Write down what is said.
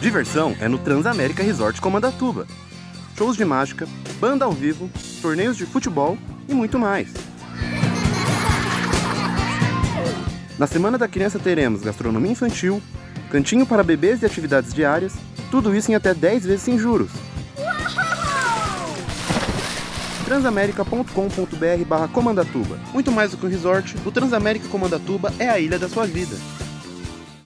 Diversão é no Transamérica Resort Comandatuba. Shows de mágica, banda ao vivo, torneios de futebol e muito mais. Na Semana da Criança teremos gastronomia infantil, cantinho para bebês e atividades diárias, tudo isso em até 10 vezes sem juros. transamerica.com.br barra Comandatuba. Muito mais do que um resort, o Transamérica Comandatuba é a ilha da sua vida.